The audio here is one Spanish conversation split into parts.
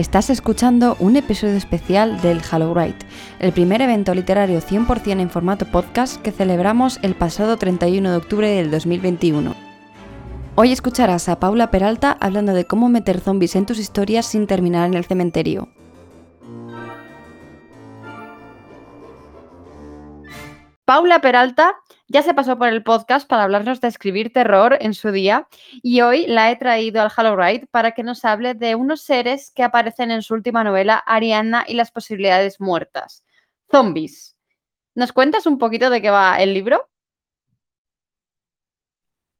Estás escuchando un episodio especial del Hallowrite, el primer evento literario 100% en formato podcast que celebramos el pasado 31 de octubre del 2021. Hoy escucharás a Paula Peralta hablando de cómo meter zombies en tus historias sin terminar en el cementerio. Paula Peralta ya se pasó por el podcast para hablarnos de escribir terror en su día y hoy la he traído al Hallowrite para que nos hable de unos seres que aparecen en su última novela, Arianna y las posibilidades muertas. Zombies. ¿Nos cuentas un poquito de qué va el libro?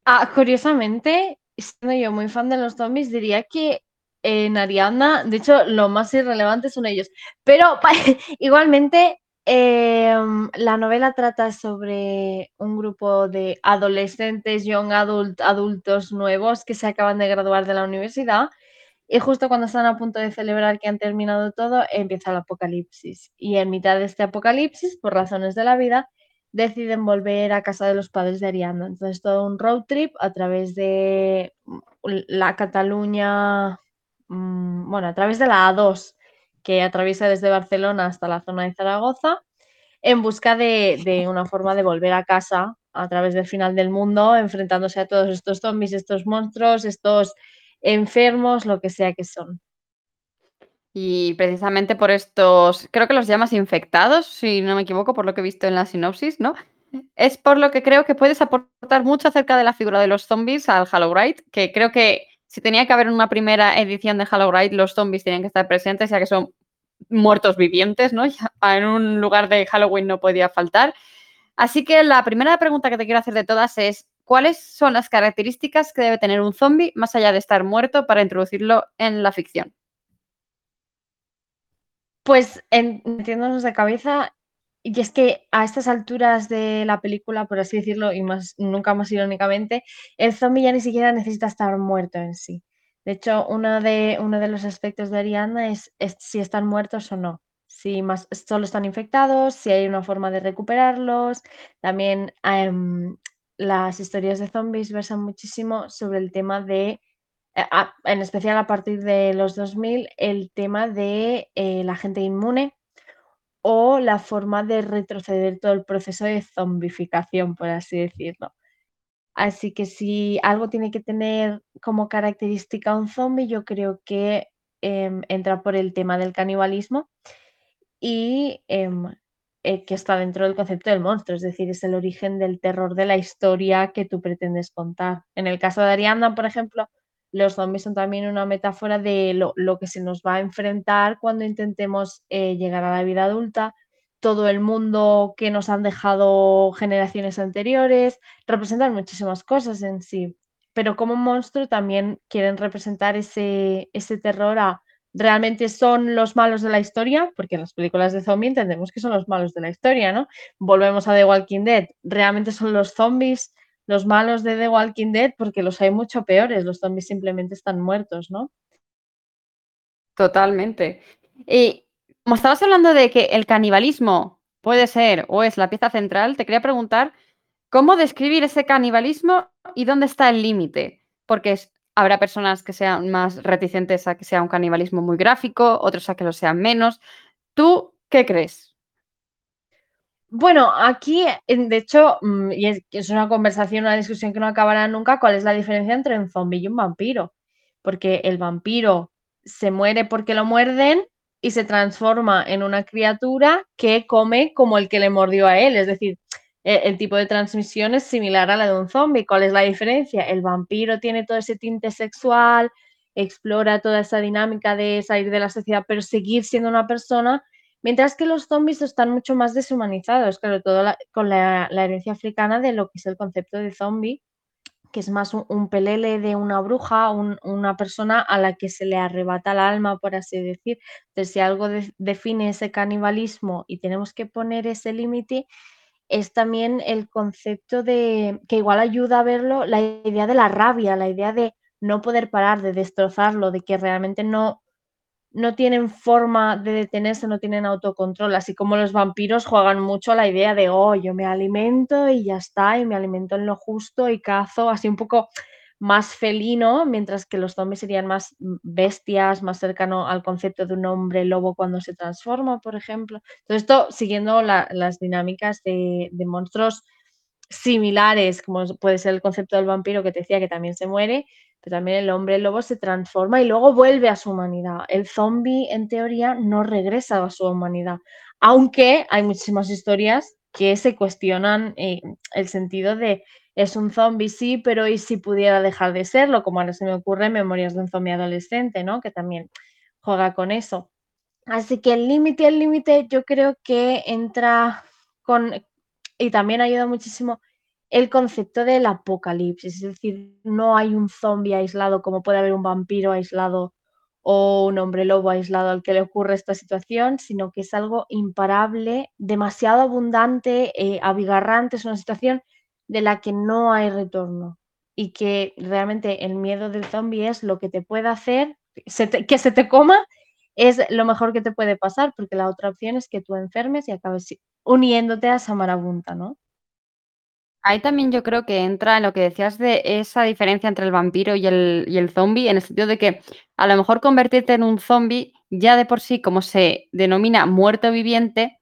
Ah, curiosamente, siendo yo muy fan de los zombies, diría que en Arianna, de hecho, lo más irrelevante son ellos. Pero igualmente Em, la novela trata sobre un grupo de adolescentes, young adult, adultos nuevos que se acaban de graduar de la universidad y justo cuando están a punto de celebrar que han terminado todo, empieza el apocalipsis. Y en mitad de este apocalipsis, por razones de la vida, deciden volver a casa de los padres de Ariana. Entonces, todo un road trip a través de la Cataluña, mm, bueno, a través de la A2 que atraviesa desde Barcelona hasta la zona de Zaragoza, en busca de, una forma de volver a casa a través del final del mundo, enfrentándose a todos estos zombies, estos monstruos, estos enfermos, lo que sea que son. Y precisamente por estos, creo que los llamas infectados, si no me equivoco, por lo que he visto en la sinopsis, ¿no? Es por lo que creo que puedes aportar mucho acerca de la figura de los zombies al Hallowrite, que creo que si tenía que haber una primera edición de Halloween, los zombies tenían que estar presentes, ya que son muertos vivientes, ¿no? en un lugar de Halloween no podía faltar. Así que la primera pregunta que te quiero hacer de todas es, ¿cuáles son las características que debe tener un zombie más allá de estar muerto para introducirlo en la ficción? Pues entiéndonos de cabeza, y es que a estas alturas de la película, por así decirlo, y más, nunca más irónicamente, el zombie ya ni siquiera necesita estar muerto en sí. De hecho, uno de, uno de los aspectos de Ariana es, si están muertos o no. Si más, solo están infectados, si hay una forma de recuperarlos. También em, las historias de zombies versan muchísimo sobre el tema de, eh, en especial a partir de los 2000, el tema de eh, la gente inmune o la forma de retroceder todo el proceso de zombificación, por así decirlo. Así que si algo tiene que tener como característica un zombie, yo creo que em, entra por el tema del canibalismo y em, eh, que está dentro del concepto del monstruo, es decir, es el origen del terror de la historia que tú pretendes contar. En el caso de Arianda, por ejemplo, los zombies son también una metáfora de lo, que se nos va a enfrentar cuando intentemos eh, llegar a la vida adulta, todo el mundo que nos han dejado generaciones anteriores, representan muchísimas cosas en sí, pero como monstruo también quieren representar ese, ese terror a realmente son los malos de la historia, porque en las películas de zombie entendemos que son los malos de la historia, ¿no? Volvemos a The Walking Dead, realmente son los zombies los malos de The Walking Dead, porque los hay mucho peores, los zombies simplemente están muertos, ¿no? Totalmente. Y como estabas hablando de que el canibalismo puede ser o es la pieza central, te quería preguntar cómo describir ese canibalismo y dónde está el límite, porque habrá personas que sean más reticentes a que sea un canibalismo muy gráfico, otros a que lo sean menos. ¿Tú qué crees? Bueno, aquí, de hecho, mm, y es, una conversación, una discusión que no acabará nunca, ¿cuál es la diferencia entre un zombie y un vampiro? Porque el vampiro se muere porque lo muerden y se transforma en una criatura que come como el que le mordió a él. Es decir, e, el, tipo de transmisión es similar a la de un zombie. ¿Cuál es la diferencia? El vampiro tiene todo ese tinte sexual, explora toda esa dinámica de salir de la sociedad, pero seguir siendo una persona Mientras que los zombies están mucho más deshumanizados, claro, todo con la, herencia africana de lo que es el concepto de zombie, que es más un, pelele de una bruja, una persona a la que se le arrebata el alma, por así decir. Entonces, si algo define ese canibalismo y tenemos que poner ese límite, es también el concepto de, que igual ayuda a verlo, la idea de la rabia, la idea de no poder parar, de destrozarlo, de que realmente no, no tienen forma de detenerse, no tienen autocontrol, así como los vampiros juegan mucho a la idea de, oh, yo me alimento y ya está, y me alimento en lo justo y cazo, así un poco más felino, mientras que los zombies serían más bestias, más cercano al concepto de un hombre lobo cuando se transforma, por ejemplo. Todo esto siguiendo las dinámicas de, de, monstruos similares, como puede ser el concepto del vampiro que te decía que también se muere, pero también el hombre lobo se transforma y luego vuelve a su humanidad. El zombie, en teoría, no regresa a su humanidad, aunque hay muchísimas historias que se cuestionan eh, el sentido de es un zombie, sí, pero ¿y si pudiera dejar de serlo? Como ahora se me ocurre Memorias de un zombie adolescente, ¿no? Que también juega con eso. Así que el límite, el límite, yo creo que entra con, y también ayuda muchísimo el concepto del apocalipsis, es decir, no hay un zombie aislado como puede haber un vampiro aislado o un hombre lobo aislado al que le ocurre esta situación, sino que es algo imparable, demasiado abundante, eh, abigarrante, es una situación de la que no hay retorno y que realmente el miedo del zombie es lo que te puede hacer, que se te coma es lo mejor que te puede pasar, porque la otra opción es que tú enfermes y acabes uniéndote a esa marabunta, ¿no? Ahí también yo creo que entra en lo que decías de esa diferencia entre el vampiro y el, y el zombie, en el sentido de que a lo mejor convertirte en un zombie ya de por sí, como se denomina muerto viviente,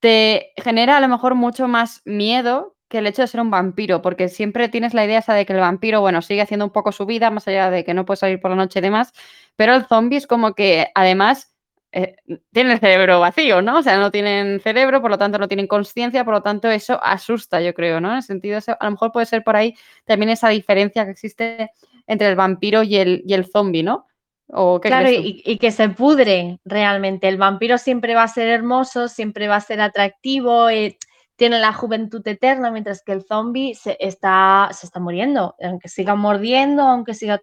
te genera a lo mejor mucho más miedo que el hecho de ser un vampiro, porque siempre tienes la idea esa de que el vampiro, bueno, sigue haciendo un poco su vida, más allá de que no puede salir por la noche y demás, pero el zombie es como que además eh, tienen el cerebro vacío, ¿no? O sea, no tienen cerebro, por lo tanto no tienen conciencia, por lo tanto eso asusta, yo creo, ¿no? En el sentido, a lo mejor puede ser por ahí también esa diferencia que existe entre el vampiro y el, y el zombie, ¿no? ¿O claro, y, que se pudre realmente. El vampiro siempre va a ser hermoso, siempre va a ser atractivo, eh, tiene la juventud eterna, mientras que el zombie se está, se está muriendo, aunque siga mordiendo, aunque siga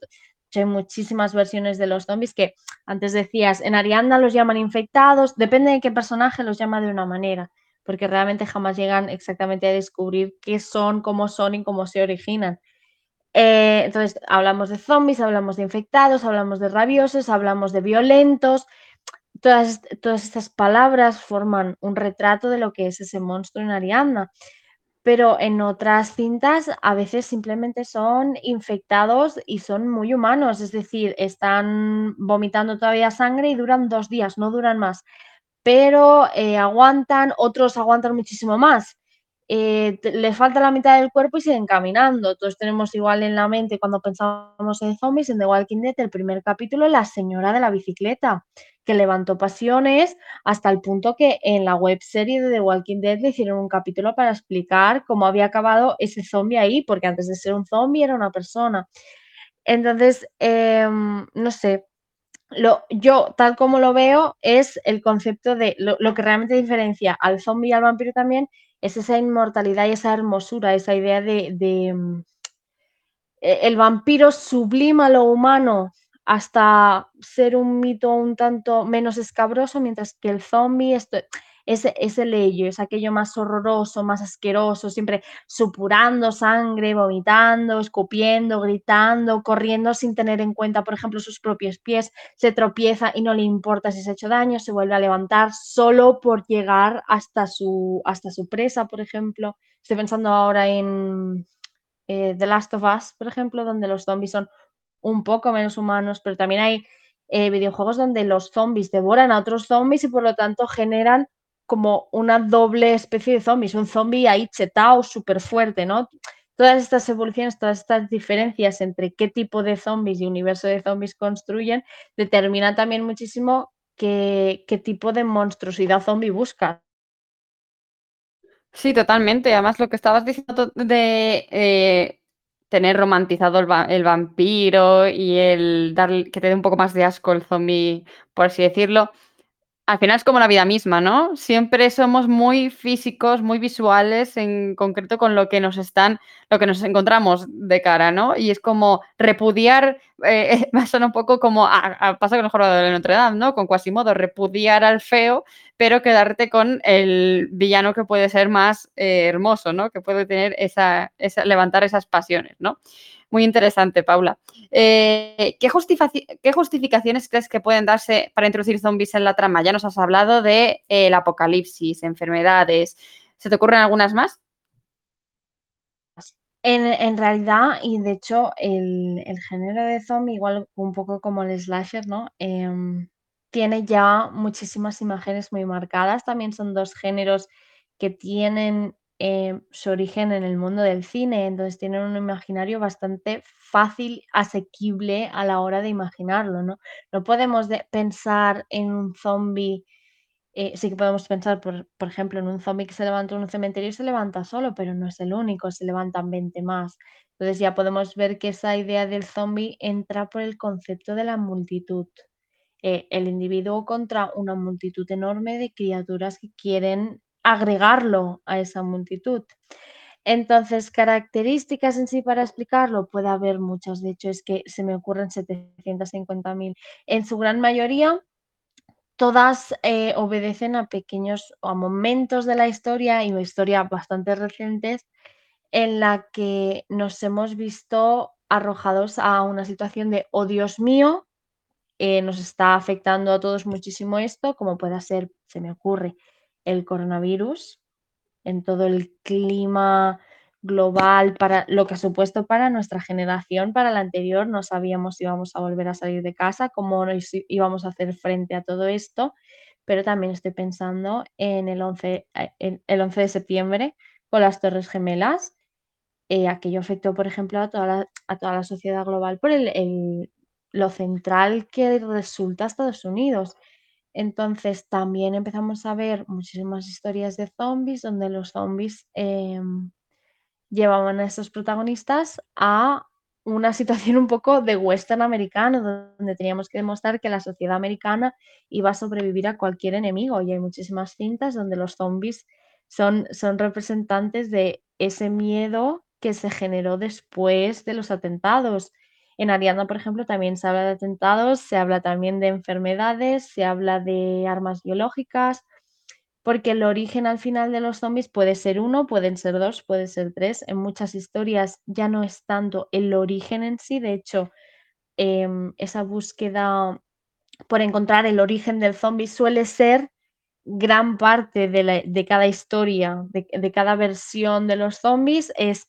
hay muchísimas versiones de los zombies que antes decías, en Arianda los llaman infectados, depende de qué personaje los llama de una manera, porque realmente jamás llegan exactamente a descubrir qué son, cómo son y cómo se originan. Eh, entonces, hablamos de zombies, hablamos de infectados, hablamos de rabiosos, hablamos de violentos. Todas, todas estas palabras forman un retrato de lo que es ese monstruo en Arianda pero en otras cintas a veces simplemente son infectados y son muy humanos, es decir, están vomitando todavía sangre y duran dos días, no duran más, pero eh, aguantan, otros aguantan muchísimo más. Eh, les falta la mitad del cuerpo y siguen caminando. Todos tenemos igual en la mente cuando pensamos en zombies, en The Walking Dead, el primer capítulo, la señora de la bicicleta que levantó pasiones hasta el punto que en la web serie de The Walking Dead le hicieron un capítulo para explicar cómo había acabado ese zombie ahí, porque antes de ser un zombie era una persona. Entonces, em, no sé, lo, yo tal como lo veo es el concepto de lo, que realmente diferencia al zombie y al vampiro también es esa inmortalidad y esa hermosura, esa idea de, de em, e, el vampiro sublima lo humano hasta ser un mito un tanto menos escabroso, mientras que el zombie es, es el ello, es aquello más horroroso, más asqueroso, siempre supurando sangre, vomitando, escupiendo, gritando, corriendo sin tener en cuenta, por ejemplo, sus propios pies, se tropieza y no le importa si se ha hecho daño, se vuelve a levantar solo por llegar hasta su, hasta su presa, por ejemplo. Estoy pensando ahora en eh, The Last of Us, por ejemplo, donde los zombies son un poco menos humanos, pero también hay eh, videojuegos donde los zombies devoran a otros zombies y por lo tanto generan como una doble especie de zombies, un zombie ahí chetao súper fuerte, ¿no? Todas estas evoluciones, todas estas diferencias entre qué tipo de zombies y universo de zombies construyen, determina también muchísimo qué, tipo de monstruosidad zombie busca. Sí, totalmente. Además, lo que estabas diciendo de eh, tener romantizado el, vampiro y el dar que te dé un poco más de asco el zombie, por así decirlo, al final es como la vida misma, ¿no? Siempre somos muy físicos, muy visuales, en concreto con lo que nos están, lo que nos encontramos de cara, ¿no? Y es como repudiar, eh, suena un poco como pasa con el jornada de Notre Dame, ¿no? Con Quasimodo, repudiar al feo, pero quedarte con el villano que puede ser más eh, hermoso, ¿no? Que puede tener esa, levantar esas pasiones, ¿no? Muy interesante, Paula. Eh, ¿qué, justificaciones crees que pueden darse para introducir zombies en la trama? Ya nos has hablado de, el apocalipsis, enfermedades. ¿Se te ocurren algunas más? En, realidad, y de hecho, el, género de zombie, igual un poco como el slasher, ¿no? Em, tiene ya muchísimas imágenes muy marcadas. También son dos géneros que tienen eh, su origen en el mundo del cine, entonces tienen un imaginario bastante fácil, asequible a la hora de imaginarlo, ¿no? No podemos pensar en un zombie, eh, sí que podemos pensar, por, por, ejemplo, en un zombie que se levanta en un cementerio y se levanta solo, pero no es el único, se levantan 20 más. Entonces ya podemos ver que esa idea del zombie entra por el concepto de la multitud. Eh, el individuo contra una multitud enorme de criaturas que quieren agregarlo a esa multitud. Entonces, características en sí para explicarlo, puede haber muchas, de hecho es que se me ocurren 750.000. En su gran mayoría, todas eh, obedecen a pequeños a momentos de la historia y historia bastante recientes en la que nos hemos visto arrojados a una situación de, oh Dios mío, eh, nos está afectando a todos muchísimo esto, como pueda ser, se me ocurre, el coronavirus, en todo el clima global, para lo que ha supuesto para nuestra generación, para la anterior, no sabíamos si íbamos a volver a salir de casa, cómo íbamos a hacer frente a todo esto, pero también estoy pensando en el 11, eh, el 11 de septiembre con las Torres Gemelas. Eh, aquello afectó, por ejemplo, a toda la, a toda la sociedad global por el, lo central que resulta Estados Unidos. Entonces también empezamos a ver muchísimas historias de zombies donde los zombies em, llevaban a estos protagonistas a una situación un poco de western americano, donde teníamos que demostrar que la sociedad americana iba a sobrevivir a cualquier enemigo. Y hay muchísimas cintas donde los zombies son, son representantes de ese miedo que se generó después de los atentados en Ariadna, por ejemplo, también se habla de atentados, se habla también de enfermedades, se habla de armas biológicas, porque el origen al final de los zombies puede ser uno, pueden ser dos, puede ser tres. En muchas historias ya no es tanto el origen en sí, de hecho, em, esa búsqueda por encontrar el origen del zombie suele ser gran parte de, cada historia, de, de, cada versión de los zombies, es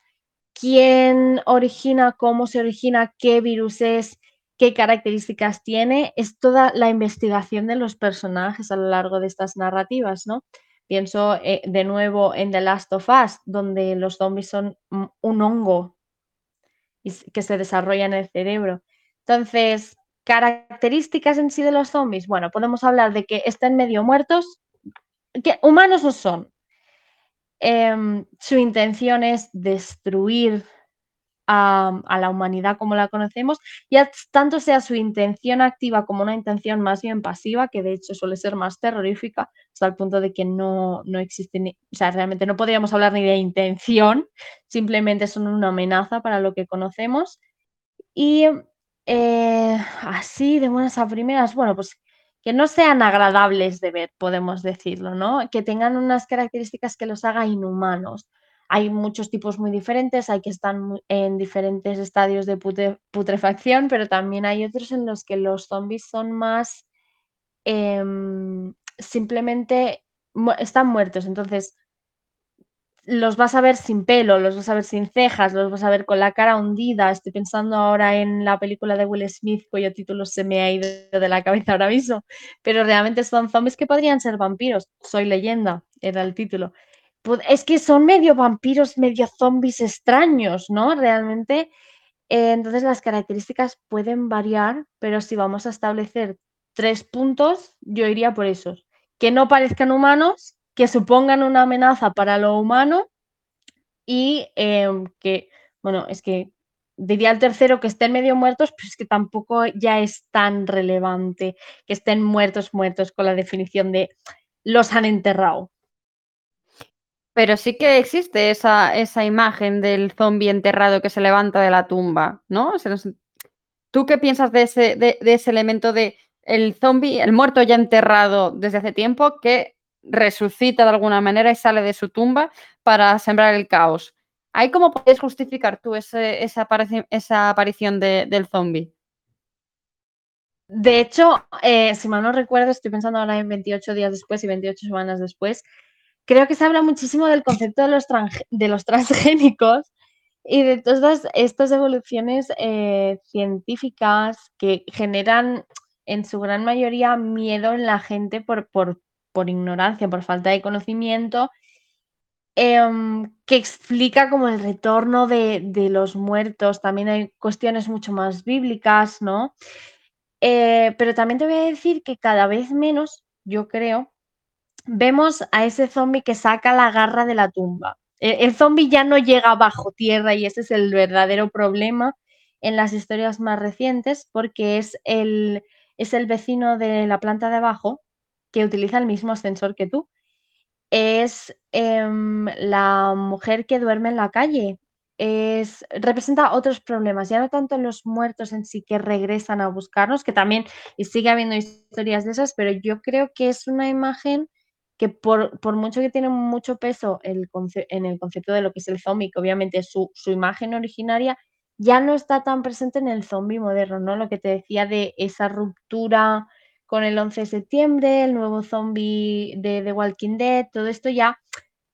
quién origina, cómo se origina, qué virus es, qué características tiene, es toda la investigación de los personajes a lo largo de estas narrativas, ¿no? Pienso eh, de nuevo en The Last of Us, donde los zombies son un hongo que se desarrolla en el cerebro. Entonces, características en sí de los zombies, bueno, podemos hablar de que estén medio muertos, que humanos no son, Em, su intención es destruir a, la humanidad como la conocemos, y tanto sea su intención activa como una intención más bien pasiva, que de hecho suele ser más terrorífica, hasta el punto de que no, existe, ni, o sea, realmente no podríamos hablar ni de intención, simplemente son una amenaza para lo que conocemos. Y eh, así, de buenas a primeras, bueno, pues que no sean agradables de ver, podemos decirlo, ¿no? Que tengan unas características que los haga inhumanos. Hay muchos tipos muy diferentes, hay que están en diferentes estadios de putrefacción, pero también hay otros en los que los zombies son más em, simplemente están muertos. Entonces, los vas a ver sin pelo, los vas a ver sin cejas, los vas a ver con la cara hundida. Estoy pensando ahora en la película de Will Smith, cuyo título se me ha ido de la cabeza ahora mismo, pero realmente son zombies que podrían ser vampiros. Soy leyenda, era el título. Es que son medio vampiros, medio zombies extraños, ¿no? Realmente. Eh, entonces las características pueden variar, pero si vamos a establecer tres puntos, yo iría por esos. Que no parezcan humanos, que supongan una amenaza para lo humano y em, que, bueno, es que diría el tercero que estén medio muertos, pero es que tampoco ya es tan relevante que estén muertos, muertos con la definición de los han enterrado. Pero sí que existe esa, esa imagen del zombie enterrado que se levanta de la tumba, ¿no? ¿Tú qué piensas de ese, de, de ese elemento de el zombie, el muerto ya enterrado desde hace tiempo, que resucita de alguna manera y sale de su tumba para sembrar el caos. ¿Ahí cómo puedes justificar tú esa, aparición, del zombie? De hecho, eh, si mal no recuerdo, estoy pensando ahora en 28 días después y 28 semanas después, creo que se habla muchísimo del concepto de los, transgénicos Y de todas estas evoluciones eh, científicas que generan en su gran mayoría miedo en la gente por, ignorancia, por falta de conocimiento, em, que explica como el retorno de, de, los muertos. También hay cuestiones mucho más bíblicas, ¿no? Eh, pero también te voy a decir que cada vez menos, yo creo, vemos a ese zombie que saca la garra de la tumba. El, el zombie ya no llega bajo tierra y ese es el verdadero problema en las historias más recientes porque es el, es el vecino de la planta de abajo que utiliza el mismo ascensor que tú. Es eh, la mujer que duerme en la calle. Es, representa otros problemas, ya no tanto los muertos en sí que regresan a buscarnos, que también sigue habiendo historias de esas, pero yo creo que es una imagen que por, por mucho que tiene mucho peso el en el concepto de lo que es el zombie, que obviamente su, su imagen originaria ya no está tan presente en el zombie moderno, ¿no? Lo que te decía de esa ruptura con el 11 de septiembre, el nuevo zombie de The Walking Dead, todo esto ya,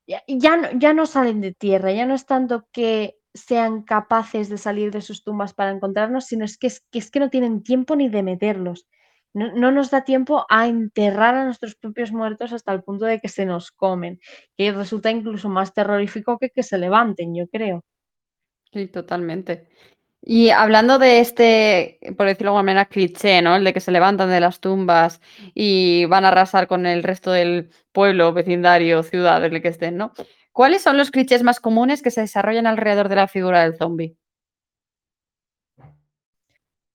ya, ya, no, ya no salen de tierra, ya no es tanto que sean capaces de salir de sus tumbas para encontrarnos, sino es que, es que, es que no tienen tiempo ni de meterlos. No, no, nos da tiempo a enterrar a nuestros propios muertos hasta el punto de que se nos comen, que resulta incluso más terrorífico que que se levanten, yo creo. Sí, totalmente. Y hablando de este, por decirlo de alguna manera, cliché, ¿no? El de que se levantan de las tumbas y van a arrasar con el resto del pueblo, vecindario, ciudad, el que estén, ¿no? ¿Cuáles son los clichés más comunes que se desarrollan alrededor de la figura del zombie?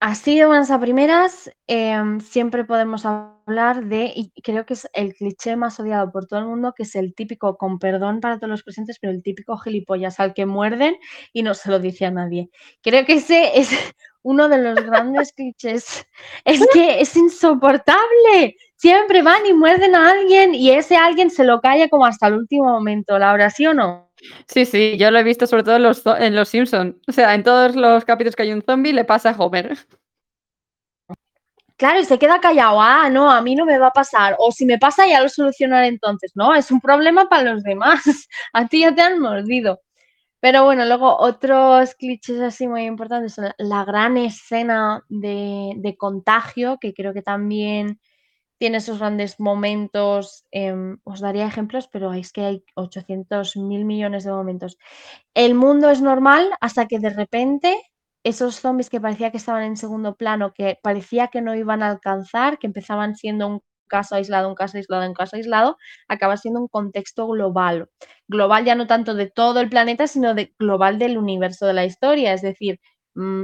Así de buenas a primeras, eh, siempre podemos hablar de, y creo que es el cliché más odiado por todo el mundo, que es el típico, con perdón para todos los presentes, pero el típico gilipollas al que muerden y no se lo dice a nadie. Creo que ese es uno de los grandes clichés. Es que es insoportable. Siempre van y muerden a alguien y ese alguien se lo calla como hasta el último momento. ¿La sí o no? Sí, sí, yo lo he visto sobre todo en los, en los Simpsons. O sea, en todos los capítulos que hay un zombie le pasa a Homer. Claro, y se queda callado. Ah, no, a mí no me va a pasar. O si me pasa, ya lo solucionaré entonces. No, es un problema para los demás. A ti ya te han mordido. Pero bueno, luego otros clichés así muy importantes son la gran escena de, de contagio, que creo que también tiene esos grandes momentos. Eh, os daría ejemplos, pero es que hay 800 mil millones de momentos. El mundo es normal hasta que de repente esos zombies que parecía que estaban en segundo plano, que parecía que no iban a alcanzar, que empezaban siendo un caso aislado, un caso aislado, un caso aislado, acaba siendo un contexto global. Global ya no tanto de todo el planeta, sino de global del universo de la historia. Es decir,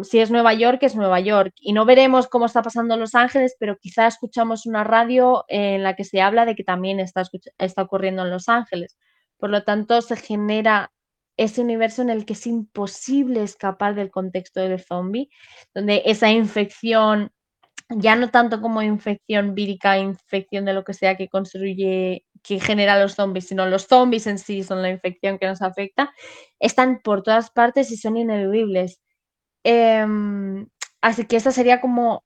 si es Nueva York, es Nueva York. Y no veremos cómo está pasando en Los Ángeles, pero quizá escuchamos una radio en la que se habla de que también está, está ocurriendo en Los Ángeles. Por lo tanto, se genera ese universo en el que es imposible escapar del contexto del zombie, donde esa infección, ya no tanto como infección vírica, infección de lo que sea que construye, que genera los zombies, sino los zombies en sí son la infección que nos afecta, están por todas partes y son ineludibles. Em, así que esta sería como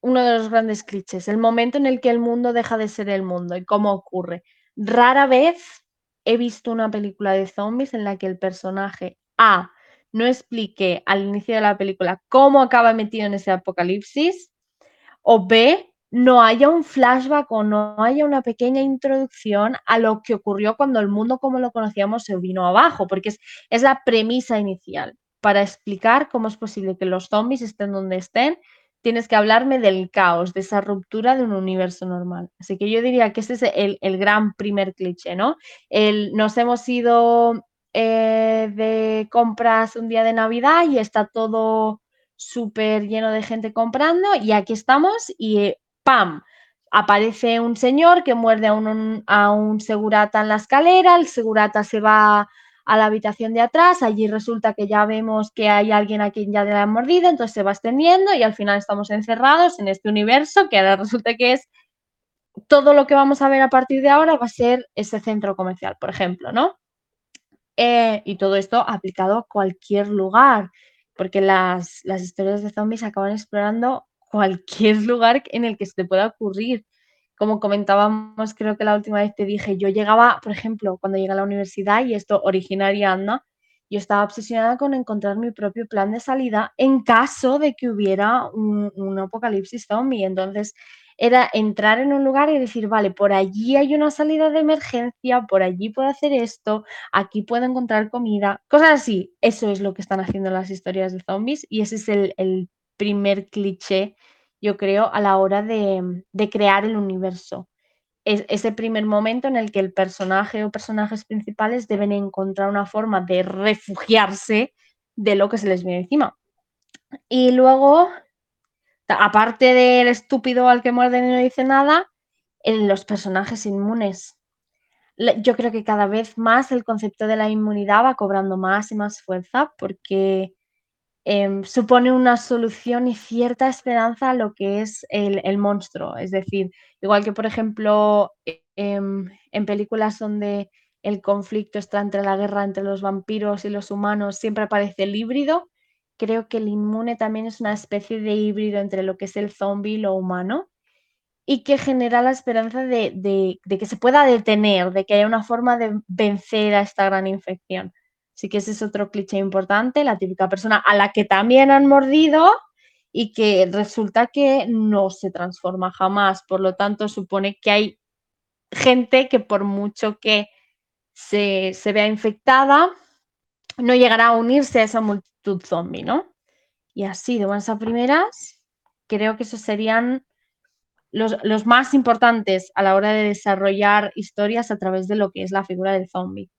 uno de los grandes clichés, el momento en el que el mundo deja de ser el mundo y cómo ocurre. Rara vez he visto una película de zombies en la que el personaje A no explique al inicio de la película cómo acaba metido en ese apocalipsis o B no haya un flashback o no haya una pequeña introducción a lo que ocurrió cuando el mundo como lo conocíamos se vino abajo, porque es, es la premisa inicial para explicar cómo es posible que los zombies estén donde estén, tienes que hablarme del caos, de esa ruptura de un universo normal. Así que yo diría que ese es el, gran primer cliché, ¿no? El, nos hemos ido eh, de compras un día de Navidad y está todo súper lleno de gente comprando y aquí estamos y ¡pam! Aparece un señor que muerde a un, a un segurata en la escalera, el segurata se va a la habitación de atrás, allí resulta que ya vemos que hay alguien a quien ya le han mordido, entonces se va extendiendo y al final estamos encerrados en este universo que ahora resulta que es todo lo que vamos a ver a partir de ahora va a ser ese centro comercial, por ejemplo, ¿no? Eh, y todo esto aplicado a cualquier lugar, porque las, las historias de zombies acaban explorando cualquier lugar en el que se te pueda ocurrir como comentábamos, creo que la última vez te dije, yo llegaba, por ejemplo, cuando llegué a la universidad, y esto originaria anda, yo estaba obsesionada con encontrar mi propio plan de salida en caso de que hubiera un, un apocalipsis zombie. Entonces, era entrar en un lugar y decir, vale, por allí hay una salida de emergencia, por allí puedo hacer esto, aquí puedo encontrar comida, cosas así. Eso es lo que están haciendo las historias de zombies y ese es el, primer cliché, yo creo, a la hora de, crear el universo. Es ese primer momento en el que el personaje o personajes principales deben encontrar una forma de refugiarse de lo que se les viene encima. Y luego aparte del estúpido al que muerde y no dice nada, en los personajes inmunes. Yo creo que cada vez más el concepto de la inmunidad va cobrando más y más fuerza porque em, supone una solución y cierta esperanza a lo que es el, monstruo. Es decir, igual que por ejemplo em, en películas donde el conflicto está entre la guerra entre los vampiros y los humanos, siempre aparece el híbrido creo que el inmune también es una especie de híbrido entre lo que es el zombie y lo humano y que genera la esperanza de, que se pueda detener, de que haya una forma de vencer a esta gran infección. Así que ese es otro cliché importante, la típica persona a la que también han mordido y que resulta que no se transforma jamás. Por lo tanto, supone que hay gente que por mucho que se, se vea infectada, no llegará a unirse a esa multitud zombie, ¿no? Y así, de buenas a primeras, creo que esos serían los, los, más importantes a la hora de desarrollar historias a través de lo que es la figura del zombie.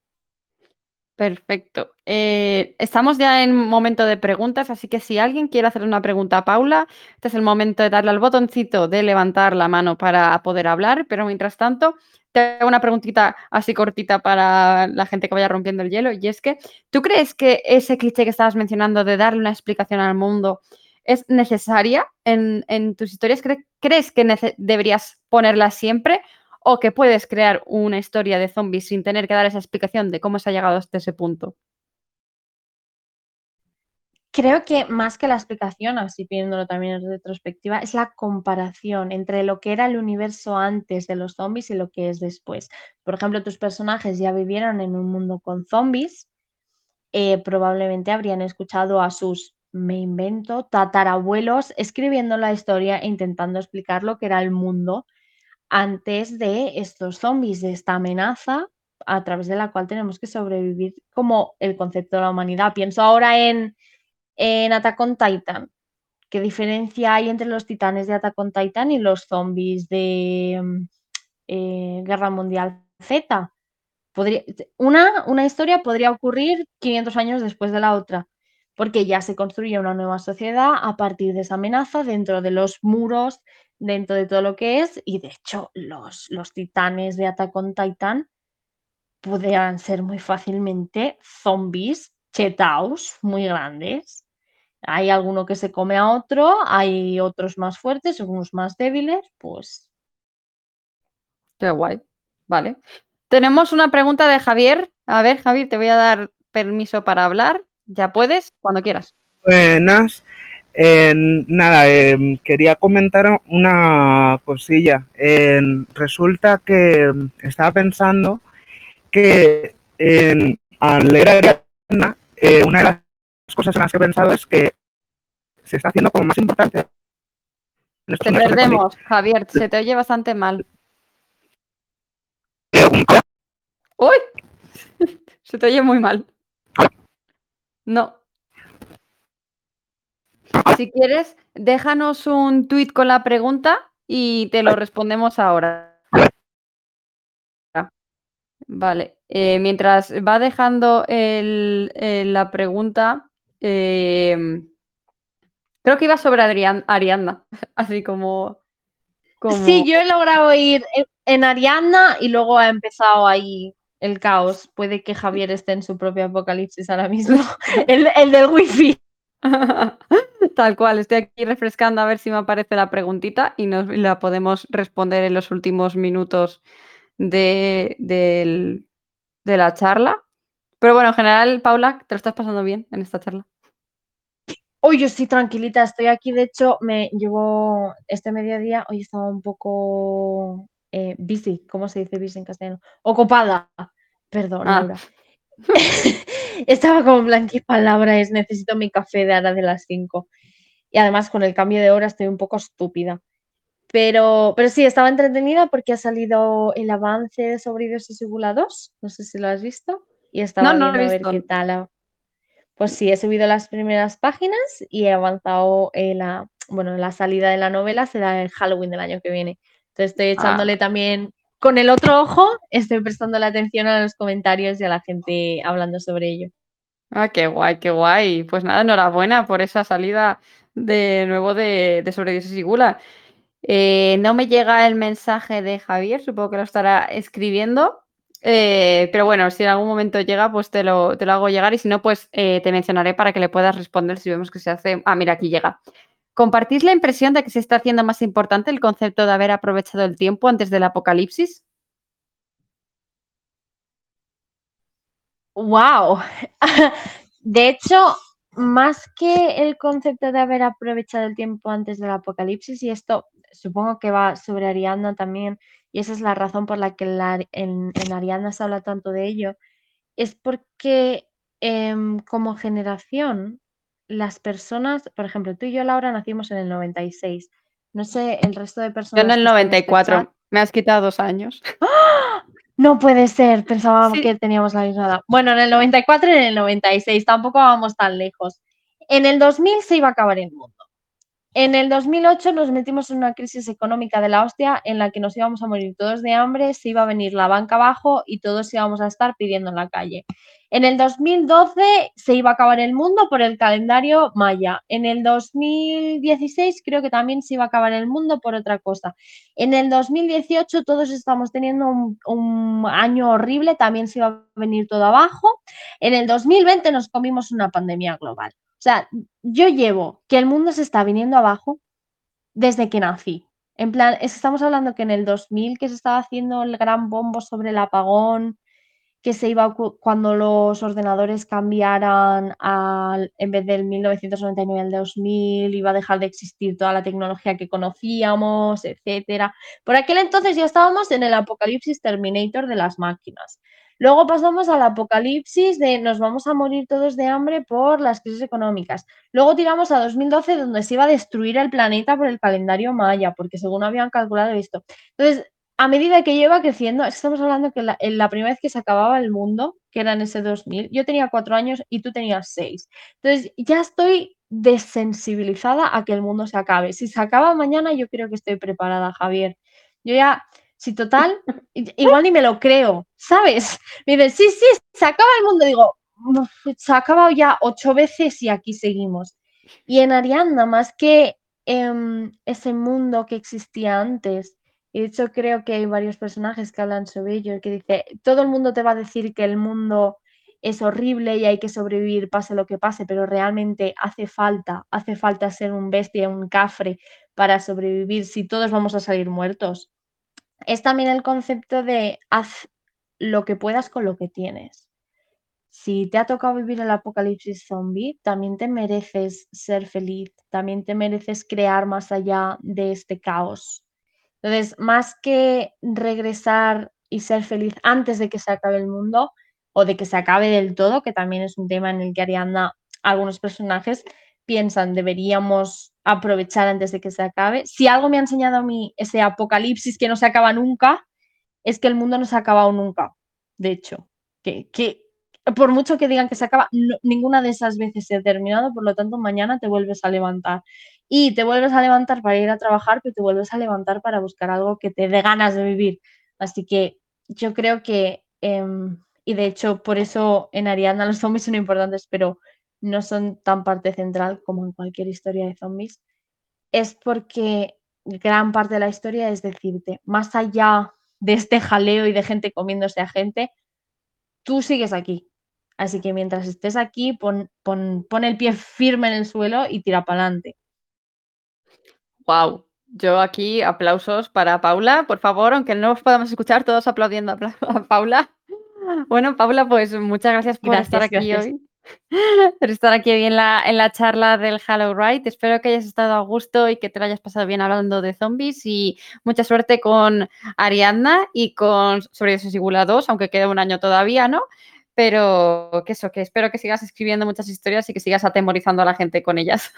Perfecto. Eh, estamos ya en momento de preguntas, así que si alguien quiere hacer una pregunta a Paula, este es el momento de darle al botoncito de levantar la mano para poder hablar, pero mientras tanto, te hago una preguntita así cortita para la gente que vaya rompiendo el hielo, y es que, ¿tú crees que ese cliché que estabas mencionando de darle una explicación al mundo es necesaria en, tus historias? ¿Crees que deberías ponerla siempre o que puedes crear una historia de zombies sin tener que dar esa explicación de cómo se ha llegado hasta ese punto? Creo que más que la explicación, así viéndolo también en retrospectiva, es la comparación entre lo que era el universo antes de los zombies y lo que es después. Por ejemplo, tus personajes ya vivieron en un mundo con zombies, eh, probablemente habrían escuchado a sus, me invento, tatarabuelos escribiendo la historia e intentando explicar lo que era el mundo antes de estos zombies, de esta amenaza a través de la cual tenemos que sobrevivir como el concepto de la humanidad. Pienso ahora en, en Attack on Titan. ¿Qué diferencia hay entre los titanes de Attack on Titan y los zombies de mm, eh, Guerra Mundial Z? Podría, una, una historia podría ocurrir 500 años después de la otra, porque ya se construye una nueva sociedad a partir de esa amenaza dentro de los muros dentro de todo lo que es, y de hecho los, los titanes de Attack on Titan podrían ser muy fácilmente zombies chetaos muy grandes. Hay alguno que se come a otro, hay otros más fuertes, algunos más débiles, pues. Qué guay. Vale. Tenemos una pregunta de Javier. A ver, Javier, te voy a dar permiso para hablar. Ya puedes, cuando quieras. Buenas nada, em, quería comentar una cosilla. resulta que estaba pensando que al leer Ariadna, eh, una de las cosas en las que he pensado es que se está haciendo como más importante. Te perdemos, Javier, se te oye bastante mal. ¡Uy! Se te oye muy mal. No. Si quieres, déjanos un tweet con la pregunta y te lo respondemos ahora. Vale. Eh, mientras va dejando la pregunta, em, creo que iba sobre Arianda, así como, Sí, yo he logrado ir en Arianda y luego ha empezado ahí el caos. Puede que Javier esté en su propio apocalipsis ahora mismo, el del wifi. Tal cual, estoy aquí refrescando a ver si me aparece la preguntita y nos la podemos responder en los últimos minutos de, de la charla. Pero bueno, en general, Paula, ¿te lo estás pasando bien en esta charla? Hoy yo estoy tranquilita, estoy aquí, de hecho, me llevo este mediodía, hoy estaba un poco eh, busy, ¿cómo se dice busy en castellano? Ocupada, perdón, ah. Estaba como en plan, ¿qué palabra es? Necesito mi café de ahora de las 5. Y además con el cambio de hora estoy un poco estúpida. Pero, pero sí, estaba entretenida porque ha salido el avance de Sobrevivios y 2. No sé si lo has visto. Y estaba No, no lo viendo he a ver qué tal. Pues sí, he subido las primeras páginas y he avanzado en la, bueno, la salida de la novela será el Halloween del año que viene. Entonces estoy echándole Ah. también con el otro ojo, estoy prestando la atención a los comentarios y a la gente hablando sobre ello. Ah, qué guay, qué guay. Pues nada, enhorabuena por esa salida de nuevo de, de Sobrevivientes y Gula. Eh, no me llega el mensaje de Javier, supongo que lo estará escribiendo. eh, pero bueno, si en algún momento llega, pues te lo, te lo hago llegar y si no, pues eh, te mencionaré para que le puedas responder si vemos que se hace. Ah, mira, aquí llega. ¿Compartís la impresión de que se está haciendo más importante el concepto de haber aprovechado el tiempo antes del apocalipsis? ¡Wow! De hecho, más que el concepto de haber aprovechado el tiempo antes del apocalipsis, y esto supongo que va sobre Ariadna también, y esa es la razón por la que la- en, en Ariadna se habla tanto de ello, es porque em, como generación, las personas, por ejemplo, tú y yo, Laura, nacimos en el 96. No sé, el resto de Yo personas. en el están en este 94. chat- Me has quitado dos años. No puede ser, pensaba Sí. que teníamos la misma edad. Bueno, en el 94 y en el 96, tampoco vamos tan lejos. En el 2000 se iba a acabar el mundo. En el 2008 nos metimos en una crisis económica de la hostia en la que nos íbamos a morir todos de hambre, se iba a venir la banca abajo y todos íbamos a estar pidiendo en la calle. En el 2012 se iba a acabar el mundo por el calendario maya. En el 2016 creo que también se iba a acabar el mundo por otra cosa. En el 2018 todos estamos teniendo un, un año horrible, también se iba a venir todo abajo. En el 2020 nos comimos una pandemia global. O sea, yo llevo que el mundo se está viniendo abajo desde que nací. En plan, es- estamos hablando que en el 2000 que se estaba haciendo el gran bombo sobre el apagón, que se iba cuando los ordenadores cambiaran al, en vez del 1999 al 2000, iba a dejar de existir toda la tecnología que conocíamos, etcétera. Por aquel entonces ya estábamos en el apocalipsis Terminator de las máquinas. Luego pasamos al apocalipsis de nos vamos a morir todos de hambre por las crisis económicas. Luego tiramos a 2012 donde se iba a destruir el planeta por el calendario maya, porque según habían calculado esto. Entonces, a medida que lleva creciendo, estamos hablando que la, la primera vez que se acababa el mundo, que era en ese 2000, yo tenía cuatro años y tú tenías seis. Entonces, ya estoy desensibilizada a que el mundo se acabe. Si se acaba mañana, yo creo que estoy preparada, Javier. Yo ya, si total, igual ni me lo creo, ¿sabes? Me dicen, sí, sí, se acaba el mundo. Digo, "Uf, se ha acabado ya ocho veces y aquí seguimos. Y en Ariadna, más que em, ese mundo que existía antes, y de hecho creo que hay varios personajes que hablan sobre ello, que dice, todo el mundo te va a decir que el mundo es horrible y hay que sobrevivir pase lo que pase, pero realmente hace falta, hace falta ser un bestia, un cafre para sobrevivir si todos vamos a salir muertos. Es también el concepto de haz lo que puedas con lo que tienes. Si te ha tocado vivir el apocalipsis zombie, también te mereces ser feliz, también te mereces crear más allá de este caos. Entonces, más que regresar y ser feliz antes de que se acabe el mundo o de que se acabe del todo, que también es un tema en el que Ariadna, algunos personajes piensan deberíamos aprovechar antes de que se acabe. Si algo me ha enseñado a mí ese apocalipsis que no se acaba nunca, es que el mundo no se ha acabado nunca. De hecho, que, que por mucho que digan que se acaba, ninguna de esas veces se ha terminado, por lo tanto mañana te vuelves a levantar. Y te vuelves a levantar para ir a trabajar, pero te vuelves a levantar para buscar algo que te dé ganas de vivir. Así que yo creo que, em, y de hecho por eso en Ariadna los zombies son importantes, pero no son tan parte central como en cualquier historia de zombies, es porque gran parte de la historia es decirte, más allá de este jaleo y de gente comiéndose a gente, tú sigues aquí. Así que mientras estés aquí, pon, pon, pon el pie firme en el suelo y tira para adelante. Wow. Yo aquí aplausos para Paula, por favor, aunque no os podamos escuchar, todos aplaudiendo a Paula. Bueno, Paula, pues muchas gracias por estar aquí gracias. hoy. Por estar aquí en la, charla del Hello Right. Espero que hayas estado a gusto y que te lo hayas pasado bien hablando de zombies y mucha suerte con Ariadna y con Sobre y Gula 2, aunque queda un año todavía, ¿no? Pero que eso, que espero que sigas escribiendo muchas historias y que sigas atemorizando a la gente con ellas.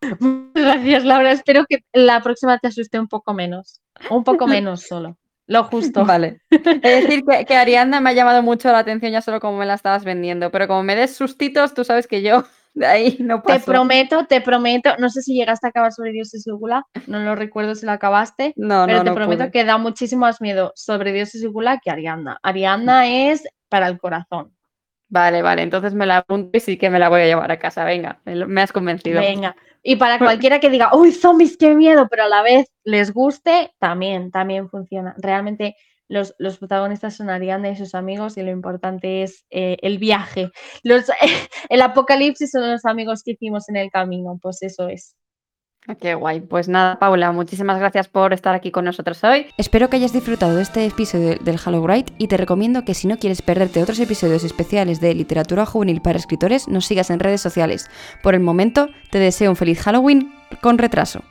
Gracias, Laura. Espero que la próxima te asuste un poco menos. Un poco menos solo. Lo justo. Vale. Es decir, que, que, Ariadna me ha llamado mucho la atención ya solo como me la estabas vendiendo, pero como me des sustitos, tú sabes que yo de ahí no paso. Te prometo, te prometo, no sé si llegaste a acabar sobre Dios y Gula, no lo recuerdo si lo acabaste, no, pero no, te no prometo pude. que da muchísimo más miedo sobre Dios y Gula que Ariadna. Ariadna es para el corazón. Vale, vale, entonces me la apunto y sí que me la voy a llevar a casa. Venga, me has convencido. Venga. Y para cualquiera que diga, uy, zombies, qué miedo, pero a la vez les guste, también, también funciona. Realmente los, los protagonistas son Ariadna y sus amigos y lo importante es eh, el viaje. Los, el apocalipsis son los amigos que hicimos en el camino, pues eso es. Qué guay. Pues nada, Paula, muchísimas gracias por estar aquí con nosotros hoy. Espero que hayas disfrutado de este episodio del Hello Bright y te recomiendo que si no quieres perderte otros episodios especiales de literatura juvenil para escritores, nos sigas en redes sociales. Por el momento, te deseo un feliz Halloween con retraso.